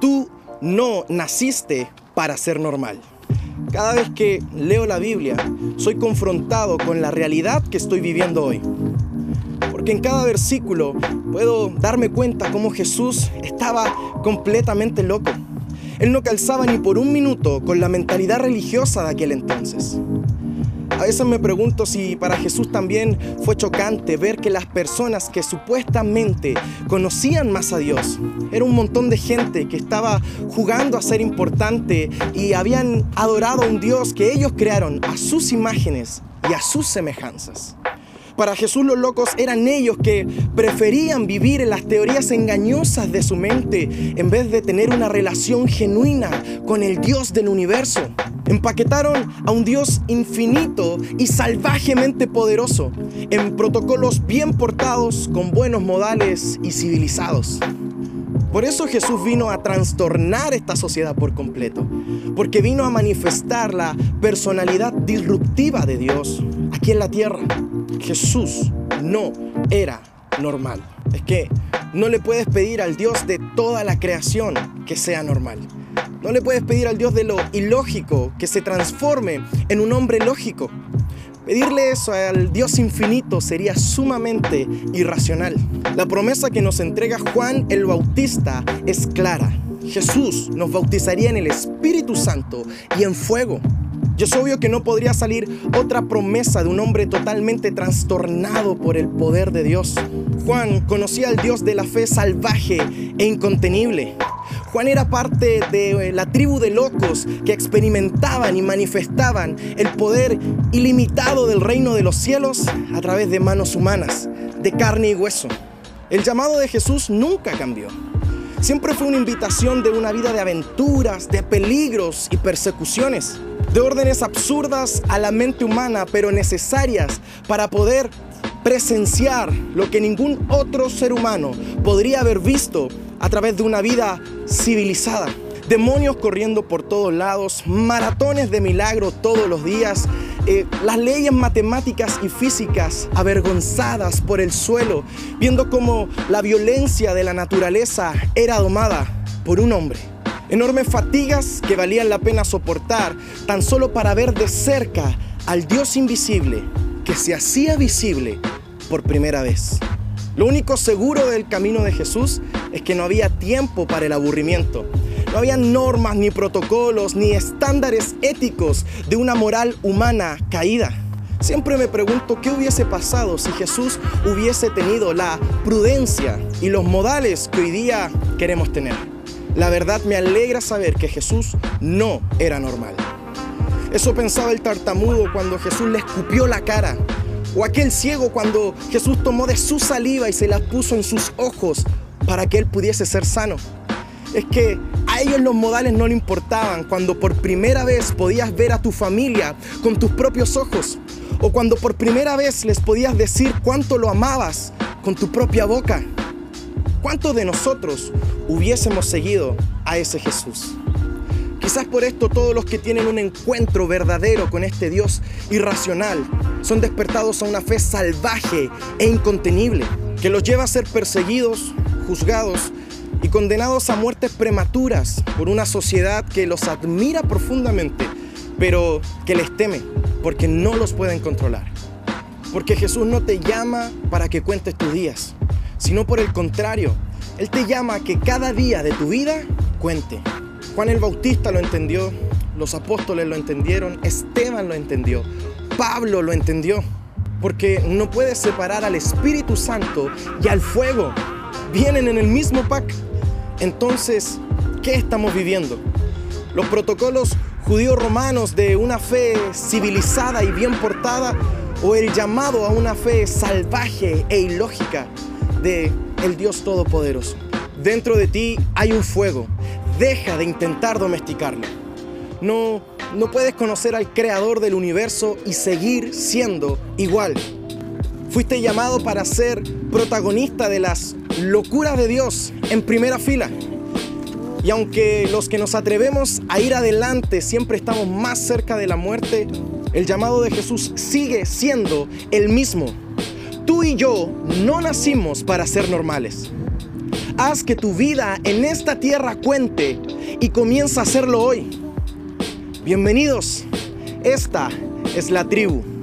Tú no naciste para ser normal. Cada vez que leo la Biblia, soy confrontado con la realidad que estoy viviendo hoy. Porque en cada versículo puedo darme cuenta cómo Jesús estaba completamente loco. Él no calzaba ni por un minuto con la mentalidad religiosa de aquel entonces. A veces me pregunto si para Jesús también fue chocante ver que las personas que supuestamente conocían más a Dios, era un montón de gente que estaba jugando a ser importante y habían adorado a un Dios que ellos crearon a sus imágenes y a sus semejanzas. Para Jesús los locos eran ellos que preferían vivir en las teorías engañosas de su mente en vez de tener una relación genuina con el Dios del universo. Empaquetaron a un Dios infinito y salvajemente poderoso en protocolos bien portados, con buenos modales y civilizados. Por eso Jesús vino a trastornar esta sociedad por completo, porque vino a manifestar la personalidad disruptiva de Dios aquí en la tierra. Jesús no era normal. Es que no le puedes pedir al Dios de toda la creación que sea normal. No le puedes pedir al Dios de lo ilógico que se transforme en un hombre lógico. Pedirle eso al Dios infinito sería sumamente irracional. La promesa que nos entrega Juan el Bautista es clara. Jesús nos bautizaría en el Espíritu Santo y en fuego. Y es obvio que no podría salir otra promesa de un hombre totalmente trastornado por el poder de Dios. Juan conocía al Dios de la fe salvaje e incontenible. Juan era parte de la tribu de locos que experimentaban y manifestaban el poder ilimitado del reino de los cielos a través de manos humanas, de carne y hueso. El llamado de Jesús nunca cambió. Siempre fue una invitación de una vida de aventuras, de peligros y persecuciones de órdenes absurdas a la mente humana, pero necesarias para poder presenciar lo que ningún otro ser humano podría haber visto a través de una vida civilizada. Demonios corriendo por todos lados, maratones de milagro todos los días, eh, las leyes matemáticas y físicas avergonzadas por el suelo, viendo cómo la violencia de la naturaleza era domada por un hombre enormes fatigas que valían la pena soportar tan solo para ver de cerca al Dios invisible que se hacía visible por primera vez. Lo único seguro del camino de Jesús es que no había tiempo para el aburrimiento. No había normas ni protocolos ni estándares éticos de una moral humana caída. Siempre me pregunto qué hubiese pasado si Jesús hubiese tenido la prudencia y los modales que hoy día queremos tener. La verdad me alegra saber que Jesús no era normal. Eso pensaba el tartamudo cuando Jesús le escupió la cara. O aquel ciego cuando Jesús tomó de su saliva y se la puso en sus ojos para que él pudiese ser sano. Es que a ellos los modales no le importaban cuando por primera vez podías ver a tu familia con tus propios ojos. O cuando por primera vez les podías decir cuánto lo amabas con tu propia boca. ¿Cuántos de nosotros hubiésemos seguido a ese Jesús? Quizás por esto todos los que tienen un encuentro verdadero con este Dios irracional son despertados a una fe salvaje e incontenible que los lleva a ser perseguidos, juzgados y condenados a muertes prematuras por una sociedad que los admira profundamente, pero que les teme porque no los pueden controlar. Porque Jesús no te llama para que cuentes tus días sino por el contrario, Él te llama a que cada día de tu vida cuente. Juan el Bautista lo entendió, los apóstoles lo entendieron, Esteban lo entendió, Pablo lo entendió, porque no puedes separar al Espíritu Santo y al fuego. Vienen en el mismo pack. Entonces, ¿qué estamos viviendo? Los protocolos judíos romanos de una fe civilizada y bien portada o el llamado a una fe salvaje e ilógica de el Dios Todopoderoso. Dentro de ti hay un fuego. Deja de intentar domesticarlo. No, no puedes conocer al creador del universo y seguir siendo igual. Fuiste llamado para ser protagonista de las locuras de Dios en primera fila. Y aunque los que nos atrevemos a ir adelante siempre estamos más cerca de la muerte, el llamado de Jesús sigue siendo el mismo Tú y yo no nacimos para ser normales. Haz que tu vida en esta tierra cuente y comienza a hacerlo hoy. Bienvenidos. Esta es la tribu.